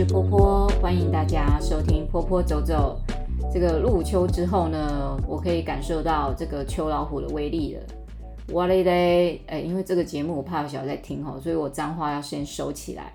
是波波，欢迎大家收听波波走走。这个入秋之后呢，我可以感受到这个秋老虎的威力了。哇嘞嘞，哎，因为这个节目我怕有小在听吼，所以我脏话要先收起来。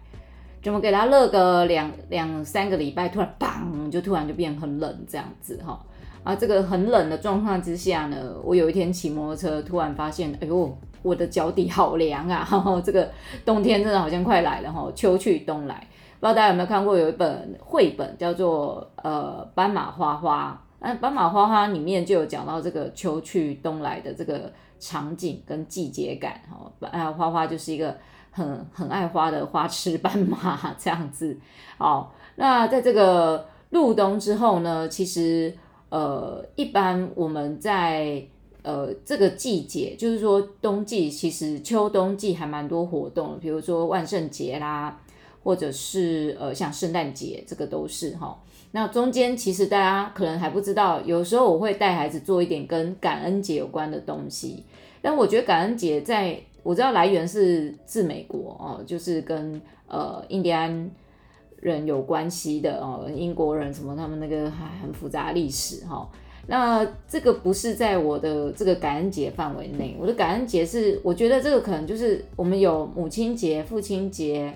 怎么给他热个两两三个礼拜，突然砰，就突然就变很冷这样子哈。啊，这个很冷的状况之下呢，我有一天骑摩托车，突然发现，哎呦，我的脚底好凉啊！呵呵，这个冬天真的好像快来了哈，秋去冬来。不知道大家有没有看过有一本绘本叫做呃《斑马花花》，那《斑马花花》里面就有讲到这个秋去冬来的这个场景跟季节感哈。啊，花花就是一个很很爱花的花痴斑马这样子。好，那在这个入冬之后呢，其实呃，一般我们在呃这个季节，就是说冬季，其实秋冬季还蛮多活动，比如说万圣节啦。或者是呃，像圣诞节，这个都是哈。那中间其实大家可能还不知道，有时候我会带孩子做一点跟感恩节有关的东西。但我觉得感恩节在我知道来源是自美国哦，就是跟呃印第安人有关系的哦，英国人什么他们那个还很复杂历史哈。那这个不是在我的这个感恩节范围内，我的感恩节是我觉得这个可能就是我们有母亲节、父亲节。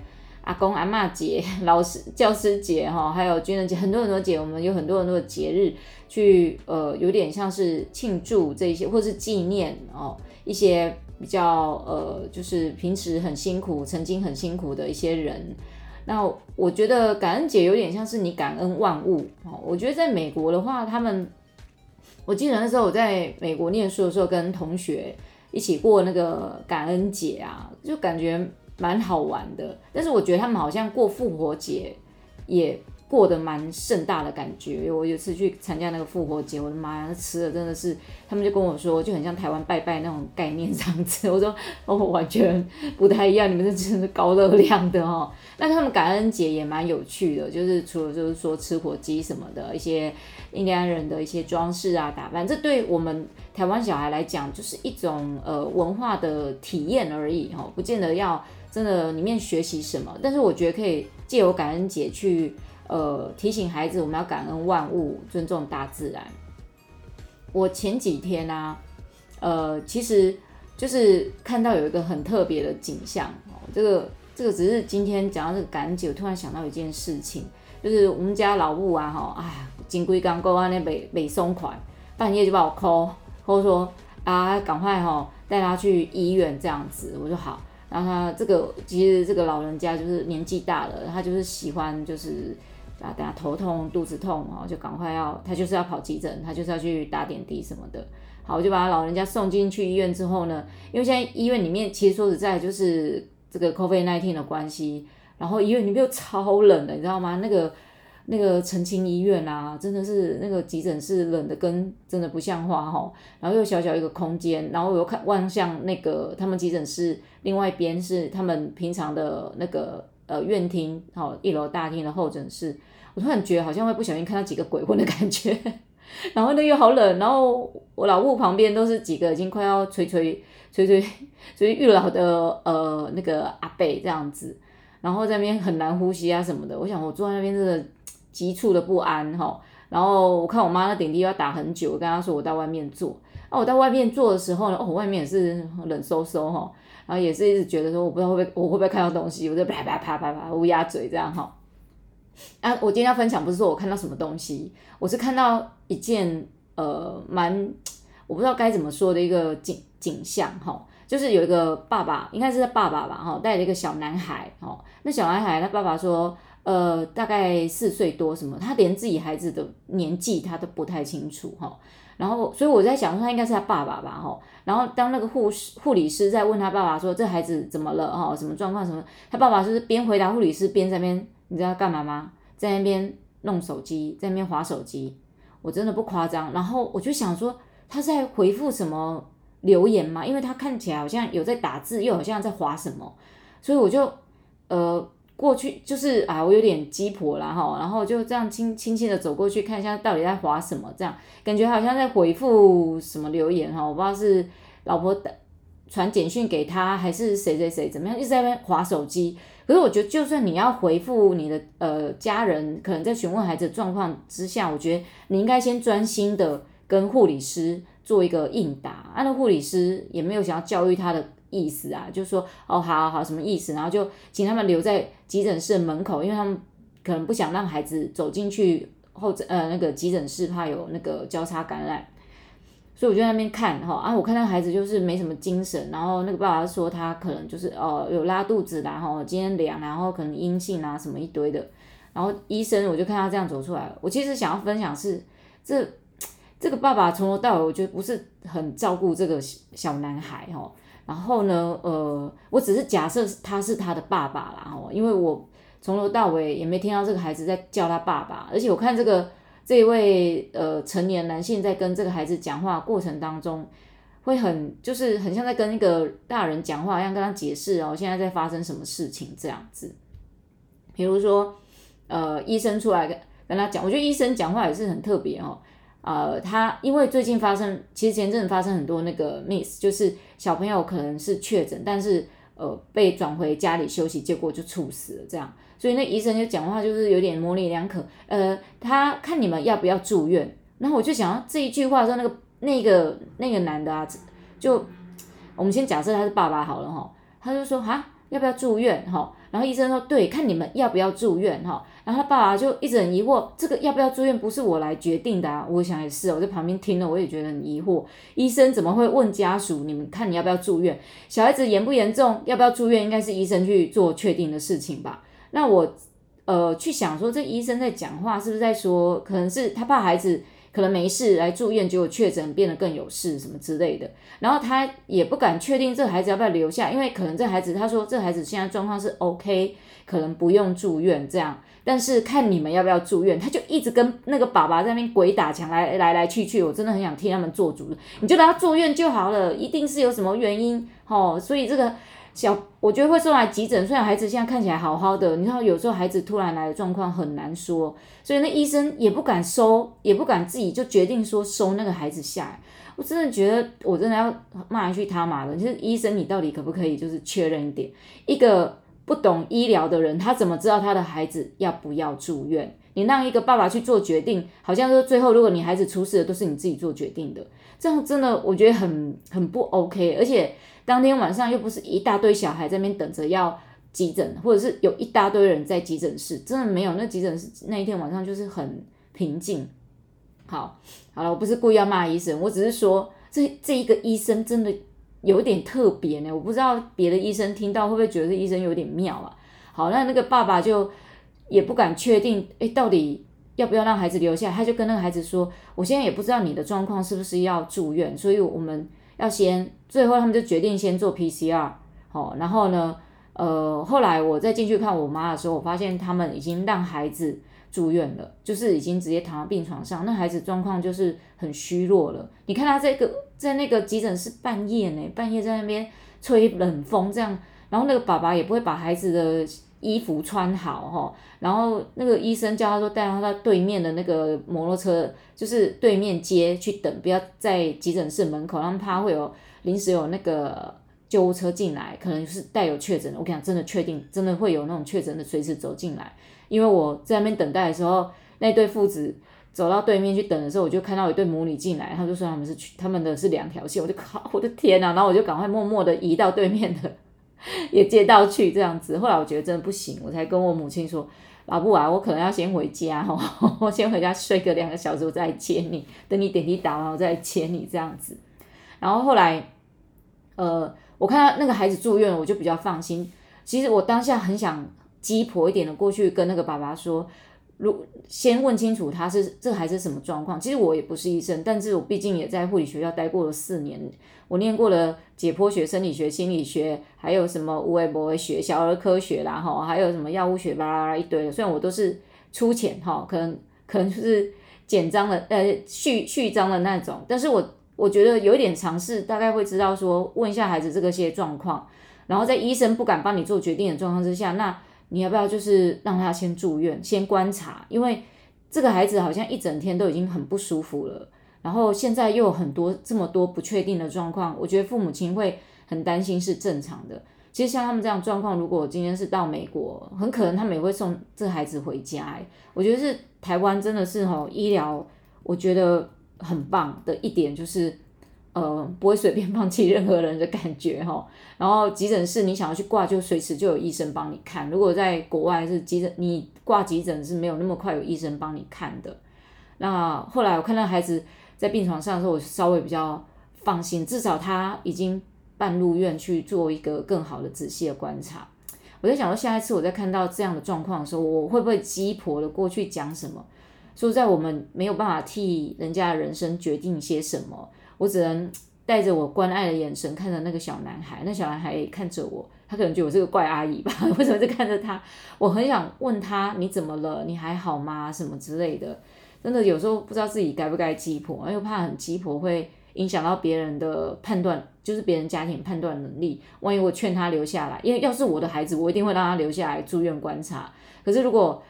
阿公阿妈节、老师教师节哈，还有军人节，很多很多节，我们有很多很多的节日去呃，有点像是庆祝这些，或是纪念哦一些比较呃，就是平时很辛苦、曾经很辛苦的一些人。那我觉得感恩节有点像是你感恩万物哦。我觉得在美国的话，他们我记得那时候我在美国念书的时候，跟同学一起过那个感恩节啊，就感觉。蛮好玩的，但是我觉得他们好像过复活节也过得蛮盛大的感觉。我有次去参加那个复活节，我的妈呀，那吃的真的是，他们就跟我说，就很像台湾拜拜那种概念这样子。我说 哦，完全不太一样，你们这真的是高热量的哦。那他们感恩节也蛮有趣的，就是除了就是说吃火鸡什么的，一些印第安人的一些装饰啊打扮，这对我们台湾小孩来讲就是一种呃文化的体验而已哈，不见得要。真的里面学习什么？但是我觉得可以借由感恩节去，呃，提醒孩子我们要感恩万物，尊重大自然。我前几天啊，呃，其实就是看到有一个很特别的景象哦。这个这个只是今天讲到这个感恩节，我突然想到一件事情，就是我们家老母啊，哈，哎，金龟刚过完那北北松款，半夜就把我 call，或者说啊，赶快哈带他去医院这样子，我说好。然后他这个其实这个老人家就是年纪大了，他就是喜欢就是啊，等下头痛、肚子痛啊，就赶快要他就是要跑急诊，他就是要去打点滴什么的。好，我就把他老人家送进去医院之后呢，因为现在医院里面其实说实在就是这个 COVID-19 的关系，然后医院里面又超冷的，你知道吗？那个。那个澄清医院啊，真的是那个急诊室冷的跟真的不像话哈。然后又小小一个空间，然后我又看望向那个他们急诊室另外一边是他们平常的那个呃院厅，好一楼大厅的候诊室。我突然觉得好像会不小心看到几个鬼魂的感觉。然后那又好冷，然后我老屋旁边都是几个已经快要垂垂垂垂垂欲老的呃那个阿伯这样子，然后在那边很难呼吸啊什么的。我想我坐在那边真的。急促的不安哈，然后我看我妈那点滴要打很久，我跟她说我到外面坐，啊，我到外面坐的时候呢，哦，外面也是冷飕飕哈，然后也是一直觉得说我不知道会不会我会不会看到东西，我就啪啪啪啪啪乌鸦嘴这样哈。啊，我今天要分享不是说我看到什么东西，我是看到一件呃蛮我不知道该怎么说的一个景景象哈，就是有一个爸爸，应该是他爸爸吧哈，带了一个小男孩哈，那小男孩他爸爸说。呃，大概四岁多什么，他连自己孩子的年纪他都不太清楚哈。然后，所以我在想说，他应该是他爸爸吧哈。然后，当那个护士、护理师在问他爸爸说：“这孩子怎么了？哈，什么状况？什么？”他爸爸就是边回答护理师边在那边，你知道干嘛吗？在那边弄手机，在那边划手机。我真的不夸张。然后我就想说，他在回复什么留言吗？因为他看起来好像有在打字，又好像在划什么，所以我就呃。过去就是啊，我有点鸡婆啦哈，然后就这样轻轻轻的走过去看一下到底在滑什么，这样感觉好像在回复什么留言哈，我不知道是老婆传简讯给他还是谁谁谁怎么样，一直在那边划手机。可是我觉得，就算你要回复你的呃家人，可能在询问孩子状况之下，我觉得你应该先专心的跟护理师做一个应答。啊，那护理师也没有想要教育他的意思啊，就说哦，好好好，什么意思？然后就请他们留在急诊室门口，因为他们可能不想让孩子走进去后呃那个急诊室，怕有那个交叉感染。所以我就在那边看哈啊，我看那孩子就是没什么精神，然后那个爸爸说他可能就是哦有拉肚子啦，然后今天凉，然后可能阴性啊什么一堆的，然后医生我就看他这样走出来，我其实想要分享是这这个爸爸从头到尾我觉得不是很照顾这个小男孩哈，然后呢呃我只是假设他是他的爸爸啦哦，因为我从头到尾也没听到这个孩子在叫他爸爸，而且我看这个。这一位呃成年男性在跟这个孩子讲话过程当中，会很就是很像在跟一个大人讲话一样，跟他解释哦，现在在发生什么事情这样子。比如说，呃，医生出来跟跟他讲，我觉得医生讲话也是很特别哦。呃，他因为最近发生，其实前阵子发生很多那个 miss，就是小朋友可能是确诊，但是呃被转回家里休息，结果就猝死了这样。所以那医生就讲话就是有点模棱两可，呃，他看你们要不要住院，然后我就想到这一句话说那个那个那个男的啊，就我们先假设他是爸爸好了哈，他就说哈要不要住院哈，然后医生说对，看你们要不要住院哈，然后他爸爸就一直很疑惑，这个要不要住院不是我来决定的啊，我想也是，我在旁边听了我也觉得很疑惑，医生怎么会问家属你们看你要不要住院，小孩子严不严重要不要住院应该是医生去做确定的事情吧。那我，呃，去想说，这医生在讲话是不是在说，可能是他怕孩子可能没事来住院，结果确诊变得更有事什么之类的。然后他也不敢确定这孩子要不要留下，因为可能这孩子他说这孩子现在状况是 OK，可能不用住院这样。但是看你们要不要住院，他就一直跟那个爸爸在那边鬼打墙，来来来去去。我真的很想替他们做主，你就让他住院就好了，一定是有什么原因哦。所以这个。小，我觉得会送来急诊。虽然孩子现在看起来好好的，你知道有时候孩子突然来的状况很难说，所以那医生也不敢收，也不敢自己就决定说收那个孩子下来。我真的觉得，我真的要骂一句他妈的，就是医生，你到底可不可以就是确认一点？一个不懂医疗的人，他怎么知道他的孩子要不要住院？你让一个爸爸去做决定，好像说最后如果你孩子出事了，都是你自己做决定的，这样真的我觉得很很不 OK，而且。当天晚上又不是一大堆小孩在那边等着要急诊，或者是有一大堆人在急诊室，真的没有。那急诊室那一天晚上就是很平静。好，好了，我不是故意要骂医生，我只是说这这一个医生真的有点特别呢。我不知道别的医生听到会不会觉得这医生有点妙啊？好，那那个爸爸就也不敢确定，诶，到底要不要让孩子留下？他就跟那个孩子说：“我现在也不知道你的状况是不是要住院，所以我们。”要先，最后他们就决定先做 PCR，好，然后呢，呃，后来我再进去看我妈的时候，我发现他们已经让孩子住院了，就是已经直接躺在病床上，那孩子状况就是很虚弱了。你看他这个在那个急诊室半夜呢，半夜在那边吹冷风这样，然后那个爸爸也不会把孩子的。衣服穿好哈，然后那个医生叫他说带他到对面的那个摩托车，就是对面街去等，不要在急诊室门口，他们怕会有临时有那个救护车进来，可能是带有确诊的。我跟你讲，真的确定，真的会有那种确诊的随时走进来。因为我在那边等待的时候，那对父子走到对面去等的时候，我就看到一对母女进来，他就说他们是去他们的是两条线，我就靠，我的天呐，然后我就赶快默默的移到对面的。也接到去这样子，后来我觉得真的不行，我才跟我母亲说：“老布啊，我可能要先回家哦，我 先回家睡个两个小时，我再接你。等你点滴打完，我再接你这样子。”然后后来，呃，我看到那个孩子住院，我就比较放心。其实我当下很想鸡婆一点的过去跟那个爸爸说。如先问清楚他是这还是什么状况。其实我也不是医生，但是我毕竟也在护理学校待过了四年，我念过了解剖学、生理学、心理学，还有什么无微博学、小儿科学啦，哈，还有什么药物学，巴拉巴拉一堆的。虽然我都是粗浅哈，可能可能就是简章的，呃，序序章的那种，但是我我觉得有一点尝试，大概会知道说问一下孩子这个些状况，然后在医生不敢帮你做决定的状况之下，那。你要不要就是让他先住院，先观察？因为这个孩子好像一整天都已经很不舒服了，然后现在又有很多这么多不确定的状况，我觉得父母亲会很担心是正常的。其实像他们这样状况，如果今天是到美国，很可能他们也会送这孩子回家。我觉得是台湾真的是吼医疗，我觉得很棒的一点就是，呃，不会随便放弃任何人的感觉哈。然后急诊室你想要去挂，就随时就有医生帮你看。如果在国外是急诊，你挂急诊是没有那么快有医生帮你看的。那后来我看到孩子在病床上的时候，我稍微比较放心，至少他已经。半入院去做一个更好的仔细的观察，我在想说，下一次我在看到这样的状况的时候，我会不会鸡婆的过去讲什么？说在我们没有办法替人家的人生决定些什么，我只能带着我关爱的眼神看着那个小男孩，那小男孩看着我，他可能觉得我是个怪阿姨吧？为什么在看着他？我很想问他，你怎么了？你还好吗？什么之类的？真的有时候不知道自己该不该鸡婆，又怕很鸡婆会。影响到别人的判断，就是别人家庭判断能力。万一我劝他留下来，因为要是我的孩子，我一定会让他留下来住院观察。可是如果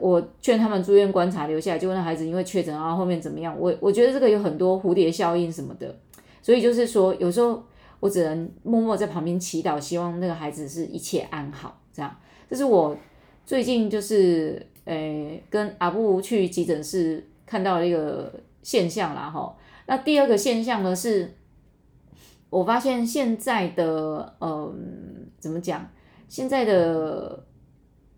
我劝他们住院观察留下来，就问那孩子因为确诊然后后面怎么样？我我觉得这个有很多蝴蝶效应什么的。所以就是说，有时候我只能默默在旁边祈祷，希望那个孩子是一切安好。这样，这是我最近就是诶、跟阿布去急诊室看到的一个现象啦，哈。那第二个现象呢，是我发现现在的，嗯，怎么讲？现在的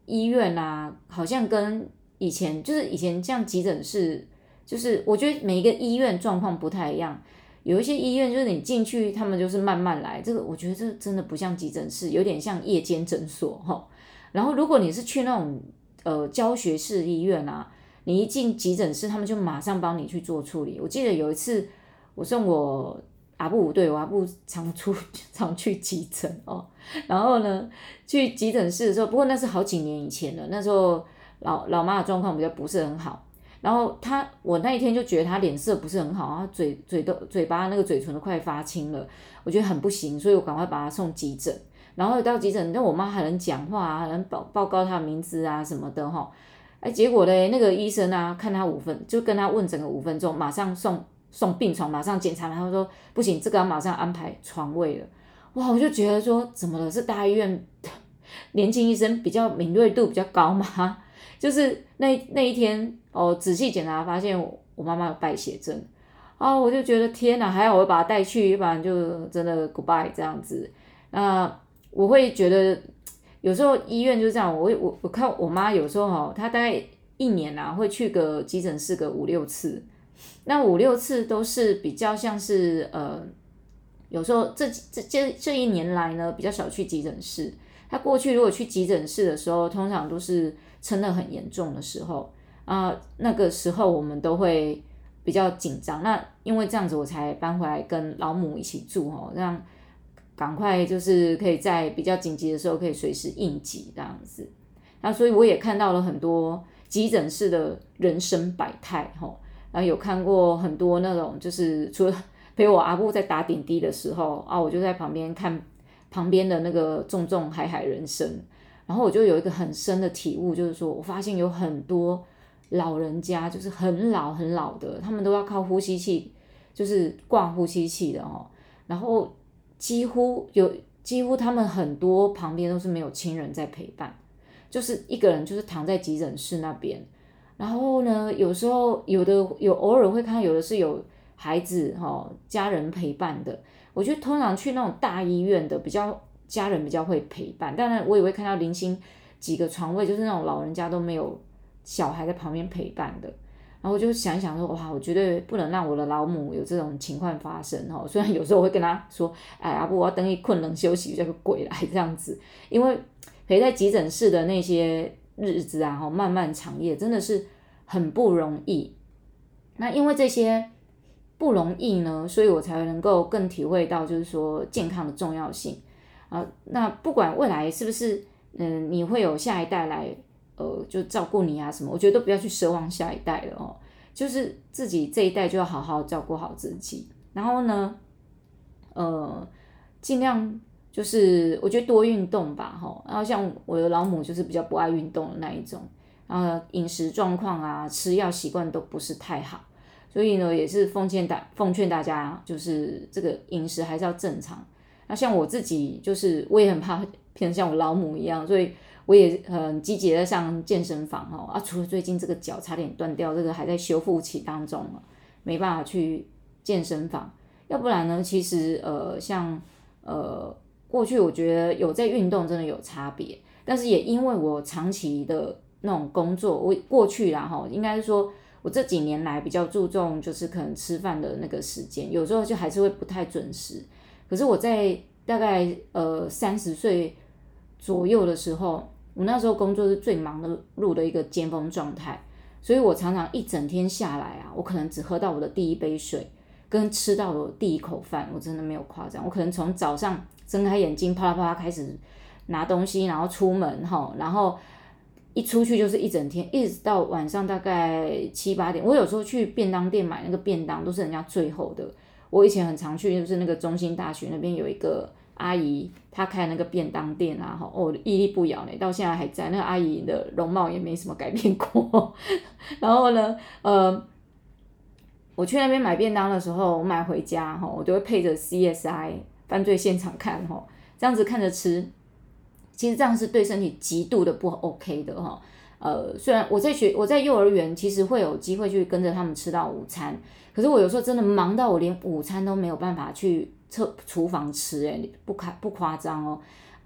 医院啊，好像跟以前，就是以前这样急诊室，就是我觉得每一个医院状况不太一样。有一些医院就是你进去，他们就是慢慢来。这个我觉得这真的不像急诊室，有点像夜间诊所哈。然后如果你是去那种呃教学式医院啊。你一进急诊室，他们就马上帮你去做处理。我记得有一次，我送我阿布，对，我阿布常出 常去急诊哦。然后呢，去急诊室的时候，不过那是好几年以前了。那时候老老妈的状况比较不是很好。然后她，我那一天就觉得她脸色不是很好，他嘴嘴都嘴巴那个嘴唇都快发青了，我觉得很不行，所以我赶快把她送急诊。然后到急诊，那我妈还能讲话啊，还能报报告她的名字啊什么的哈。哎，结果嘞，那个医生啊，看他五分，就跟他问整个五分钟，马上送送病床，马上检查，然后说不行，这个要马上安排床位了。哇，我就觉得说，怎么了？是大医院年轻医生比较敏锐度比较高吗？就是那那一天哦，仔细检查发现我我妈妈有败血症啊，我就觉得天哪，还好我把她带去，要不然就真的 goodbye 这样子。那我会觉得。有时候医院就是这样，我我我看我妈有时候哈，她大概一年啊会去个急诊室个五六次，那五六次都是比较像是呃，有时候这这这这一年来呢比较少去急诊室。他过去如果去急诊室的时候，通常都是撑得很严重的时候啊，那个时候我们都会比较紧张。那因为这样子，我才搬回来跟老母一起住哦，让。赶快就是可以在比较紧急的时候可以随时应急这样子，那所以我也看到了很多急诊室的人生百态吼，然后有看过很多那种就是除了陪我阿布在打点滴的时候啊，我就在旁边看旁边的那个重重海海人生，然后我就有一个很深的体悟，就是说我发现有很多老人家就是很老很老的，他们都要靠呼吸器，就是挂呼吸器的哦，然后。几乎有，几乎他们很多旁边都是没有亲人在陪伴，就是一个人就是躺在急诊室那边，然后呢，有时候有的有偶尔会看有的是有孩子哈家人陪伴的，我觉得通常去那种大医院的比较家人比较会陪伴，当然我也会看到零星几个床位就是那种老人家都没有小孩在旁边陪伴的。然后我就想想说，哇，我绝对不能让我的老母有这种情况发生哦。虽然有时候我会跟他说，哎，阿布，我要等你困能休息，叫个鬼来这样子。因为陪在急诊室的那些日子啊，哈，漫漫长夜真的是很不容易。那因为这些不容易呢，所以我才能够更体会到，就是说健康的重要性啊。那不管未来是不是，嗯，你会有下一代来。呃，就照顾你啊什么，我觉得都不要去奢望下一代了哦，就是自己这一代就要好好照顾好自己。然后呢，呃，尽量就是我觉得多运动吧，哈。然后像我的老母就是比较不爱运动的那一种，然后饮食状况啊，吃药习惯都不是太好，所以呢，也是奉劝大奉劝大家，就是这个饮食还是要正常。那像我自己，就是我也很怕变成像我老母一样，所以我也很积极的上健身房哦。啊，除了最近这个脚差点断掉，这个还在修复期当中，没办法去健身房。要不然呢，其实呃，像呃，过去我觉得有在运动真的有差别，但是也因为我长期的那种工作，我过去啦哈，应该说我这几年来比较注重就是可能吃饭的那个时间，有时候就还是会不太准时。可是我在大概呃三十岁左右的时候，我那时候工作是最忙的，路的一个尖峰状态，所以我常常一整天下来啊，我可能只喝到我的第一杯水，跟吃到我第一口饭，我真的没有夸张，我可能从早上睁开眼睛啪啦啪啦开始拿东西，然后出门哈，然后一出去就是一整天，一直到晚上大概七八点，我有时候去便当店买那个便当，都是人家最后的。我以前很常去，就是那个中心大学那边有一个阿姨，她开那个便当店啊，哈，哦，屹立不摇呢，到现在还在。那个阿姨的容貌也没什么改变过。然后呢，呃，我去那边买便当的时候，我买回家哈，我都会配着 CSI 犯罪现场看哈，这样子看着吃，其实这样是对身体极度的不 OK 的哈。呃，虽然我在学，我在幼儿园其实会有机会去跟着他们吃到午餐，可是我有时候真的忙到我连午餐都没有办法去厕厨房吃，诶，不夸不夸张哦。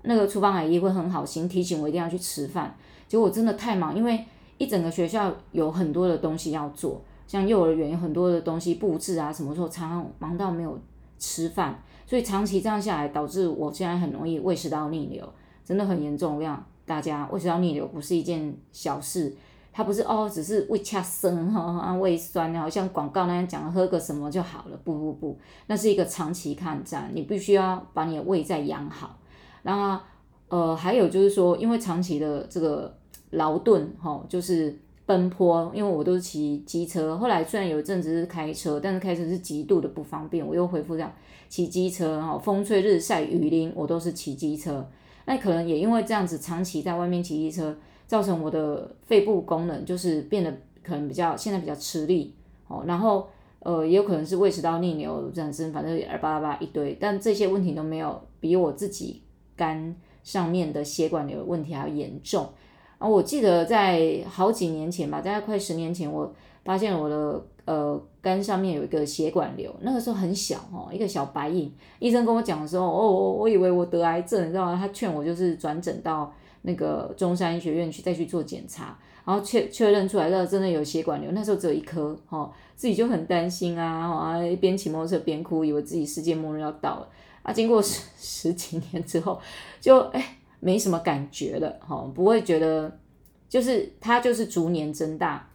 那个厨房阿姨会很好心提醒我一定要去吃饭，结果我真的太忙，因为一整个学校有很多的东西要做，像幼儿园有很多的东西布置啊，什么时候常常忙到没有吃饭，所以长期这样下来，导致我现在很容易胃食道逆流，真的很严重，这样。大家胃食道逆流不是一件小事，它不是哦，只是胃恰生哈，胃酸，好像广告那样讲，喝个什么就好了。不不不，那是一个长期抗战，你必须要把你的胃再养好。然后呃，还有就是说，因为长期的这个劳顿哈，就是奔波，因为我都是骑机车。后来虽然有一阵子是开车，但是开车是极度的不方便，我又恢复这样骑机车哈，风吹日晒雨淋，我都是骑机车。那可能也因为这样子长期在外面骑机车，造成我的肺部功能就是变得可能比较现在比较吃力哦，然后呃也有可能是胃食道逆流这样子，反正二八八一堆，但这些问题都没有比我自己肝上面的血管瘤问题还要严重啊！我记得在好几年前吧，大概快十年前，我发现我的。呃，肝上面有一个血管瘤，那个时候很小哦，一个小白印。医生跟我讲的时候，哦，我我以为我得癌症，你知道吗？他劝我就是转诊到那个中山医学院去再去做检查，然后确确认出来，那真的有血管瘤。那时候只有一颗，哦，自己就很担心啊，啊，一边骑摩托车边哭，以为自己世界末日要到了啊。经过十十几年之后，就哎没什么感觉了，哦，不会觉得，就是它就是逐年增大。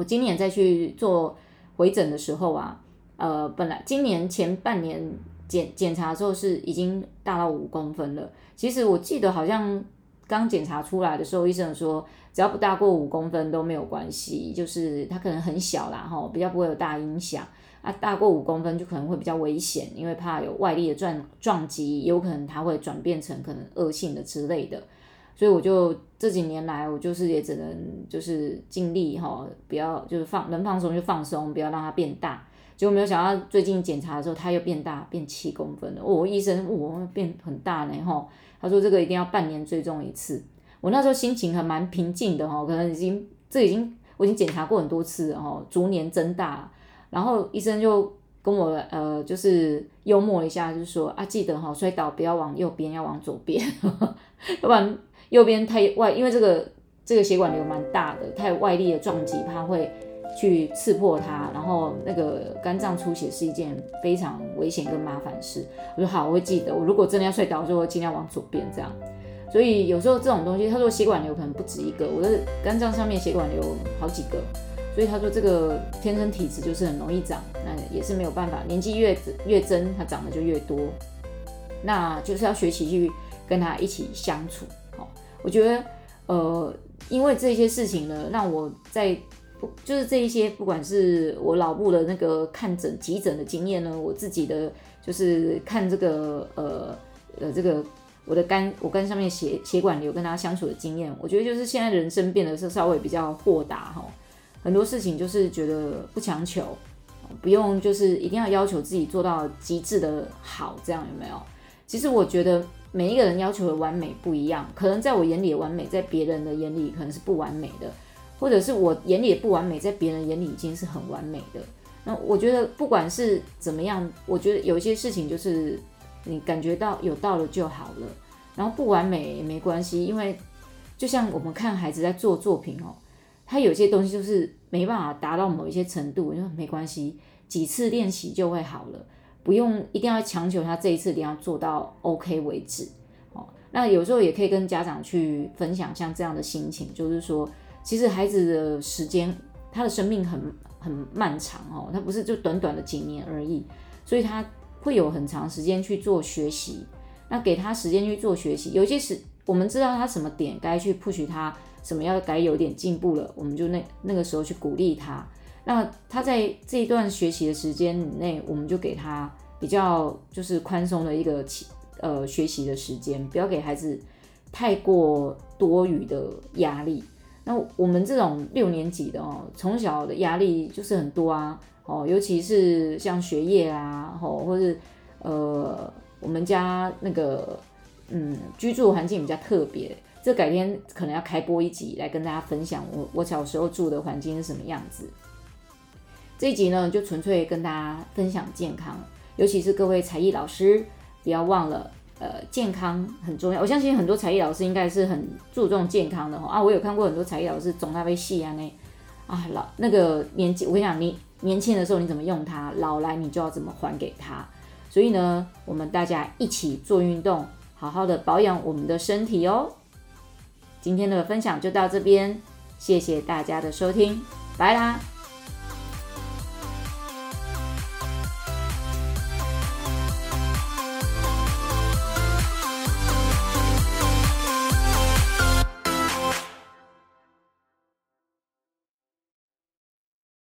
我今年再去做回诊的时候啊，呃，本来今年前半年检检查的时候是已经大到五公分了。其实我记得好像刚检查出来的时候，医生说只要不大过五公分都没有关系，就是它可能很小啦，哈，比较不会有大影响。啊，大过五公分就可能会比较危险，因为怕有外力的撞撞击，有可能它会转变成可能恶性的之类的。所以我就这几年来，我就是也只能就是尽力哈，不要就是放能放松就放松，不要让它变大。结果没有想到最近检查的时候，它又变大，变七公分了。我、哦、医生，我、变很大呢哈。他说这个一定要半年追踪一次。我那时候心情还蛮平静的哈，可能已经这已经我已经检查过很多次了哈，逐年增大。然后医生就跟我呃就是幽默一下，就是说啊，记得哈摔倒不要往右边，要往左边，要不然。右边太外，因为这个这个血管瘤蛮大的，太外力的撞击，它会去刺破它，然后那个肝脏出血是一件非常危险跟麻烦事。我说好，我会记得。我如果真的要摔倒，我就会尽量往左边这样。所以有时候这种东西，他说血管瘤可能不止一个，我的肝脏上面血管瘤好几个，所以他说这个天生体质就是很容易长，那也是没有办法，年纪越越增，它长得就越多，那就是要学习去跟他一起相处。我觉得，呃，因为这些事情呢，让我在就是这一些，不管是我脑部的那个看诊急诊的经验呢，我自己的就是看这个呃呃这个我的肝我肝上面血血管瘤跟他相处的经验，我觉得就是现在人生变得是稍微比较豁达哈，很多事情就是觉得不强求，不用就是一定要要求自己做到极致的好，这样有没有？其实我觉得每一个人要求的完美不一样，可能在我眼里的完美，在别人的眼里可能是不完美的，或者是我眼里的不完美，在别人眼里已经是很完美的。那我觉得不管是怎么样，我觉得有一些事情就是你感觉到有到了就好了，然后不完美也没关系，因为就像我们看孩子在做作品哦，他有些东西就是没办法达到某一些程度，因为没关系，几次练习就会好了，不用一定要强求他这一次一定要做到 OK 为止哦。那有时候也可以跟家长去分享像这样的心情，就是说，其实孩子的时间，他的生命很。很漫长哦，他不是就短短的几年而已，所以他会有很长时间去做学习。那给他时间去做学习，有些时我们知道他什么点该去 push 他，什么要该有点进步了，我们就那那个时候去鼓励他。那他在这一段学习的时间内，我们就给他比较就是宽松的一个呃学习的时间，不要给孩子太过多余的压力。那我们这种六年级的哦，从小的压力就是很多啊，哦，尤其是像学业啊，哦，或是呃，我们家那个嗯，居住环境比较特别，这改天可能要开播一集来跟大家分享我我小时候住的环境是什么样子。这一集呢，就纯粹跟大家分享健康，尤其是各位才艺老师，不要忘了。呃，健康很重要。我相信很多才艺老师应该是很注重健康的哈啊。我有看过很多才艺老师总在被戏啊那啊老那个年纪，我跟你讲，你年轻的时候你怎么用它，老来你就要怎么还给他。所以呢，我们大家一起做运动，好好的保养我们的身体哦。今天的分享就到这边，谢谢大家的收听，拜啦。